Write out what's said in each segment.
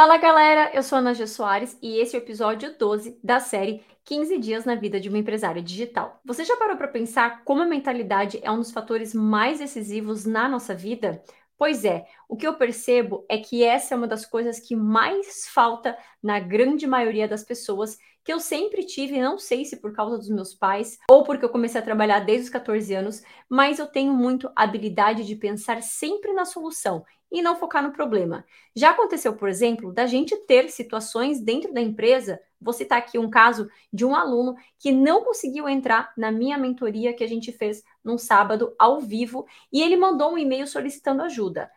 Fala galera, eu sou Ana G. Soares e esse é o episódio 12 da série 15 Dias na Vida de uma Empresária Digital. Você já parou para pensar como a mentalidade é um dos fatores mais decisivos na nossa vida? Pois é, o que eu percebo é que essa é uma das coisas que mais falta na grande maioria das pessoas que eu sempre tive, não sei se por causa dos meus pais ou porque eu comecei a trabalhar desde os 14 anos, mas eu tenho muito habilidade de pensar sempre na solução e não focar no problema. Já aconteceu, por exemplo, da gente ter situações dentro da empresa. Vou citar aqui um caso de um aluno que não conseguiu entrar na minha mentoria que a gente fez num sábado ao vivo e ele mandou um e-mail solicitando ajuda.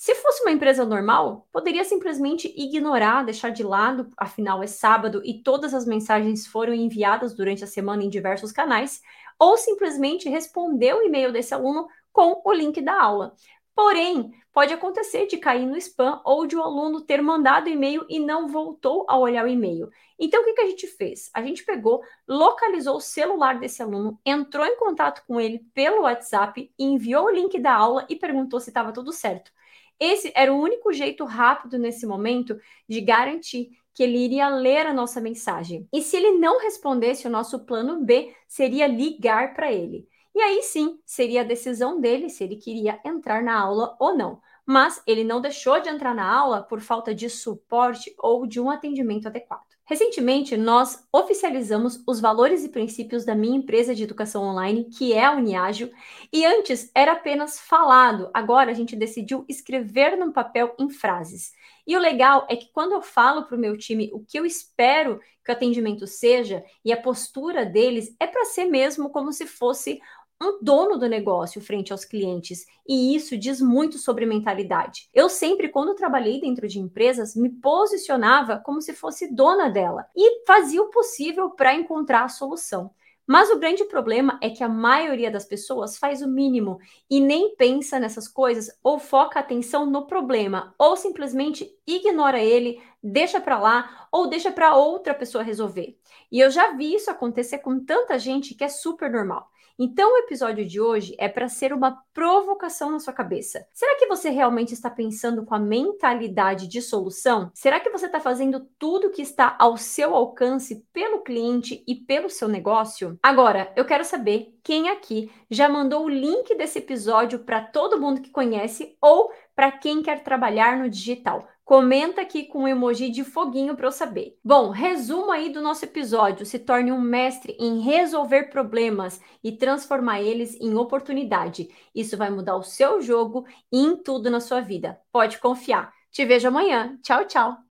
Se fosse uma empresa normal, poderia simplesmente ignorar, deixar de lado, afinal é sábado e todas as mensagens foram enviadas durante a semana em diversos canais, ou simplesmente responder o e-mail desse aluno com o link da aula. Porém, pode acontecer de cair no spam ou de um aluno ter mandado e-mail e não voltou a olhar o e-mail. Então, o que, que a gente fez? A gente pegou, localizou o celular desse aluno, entrou em contato com ele pelo WhatsApp, enviou o link da aula e perguntou se estava tudo certo. Esse era o único jeito rápido nesse momento de garantir que ele iria ler a nossa mensagem. E se ele não respondesse, o nosso plano B seria ligar para ele. E aí sim, seria a decisão dele se ele queria entrar na aula ou não. Mas ele não deixou de entrar na aula por falta de suporte ou de um atendimento adequado. Recentemente, nós oficializamos os valores e princípios da minha empresa de educação online, que é a Uniágil, e antes era apenas falado, agora a gente decidiu escrever no papel em frases. E o legal é que quando eu falo para o meu time o que eu espero que o atendimento seja e a postura deles é para ser mesmo como se fosse um dono do negócio frente aos clientes, e isso diz muito sobre mentalidade. Eu sempre, quando trabalhei dentro de empresas, me posicionava como se fosse dona dela e fazia o possível para encontrar a solução. Mas o grande problema é que a maioria das pessoas faz o mínimo e nem pensa nessas coisas ou foca a atenção no problema ou simplesmente ignora ele, deixa para lá ou deixa para outra pessoa resolver. E eu já vi isso acontecer com tanta gente que é super normal. Então, o episódio de hoje é para ser uma provocação na sua cabeça. Será que você realmente está pensando com a mentalidade de solução? Será que você está fazendo tudo que está ao seu alcance pelo cliente e pelo seu negócio? Agora, eu quero saber quem aqui já mandou o link desse episódio para todo mundo que conhece ou para quem quer trabalhar no digital. Comenta aqui com um emoji de foguinho para eu saber. Bom, resumo aí do nosso episódio. Se torne um mestre em resolver problemas e transformar eles em oportunidade. Isso vai mudar o seu jogo e em tudo na sua vida. Pode confiar. Te vejo amanhã. Tchau, tchau.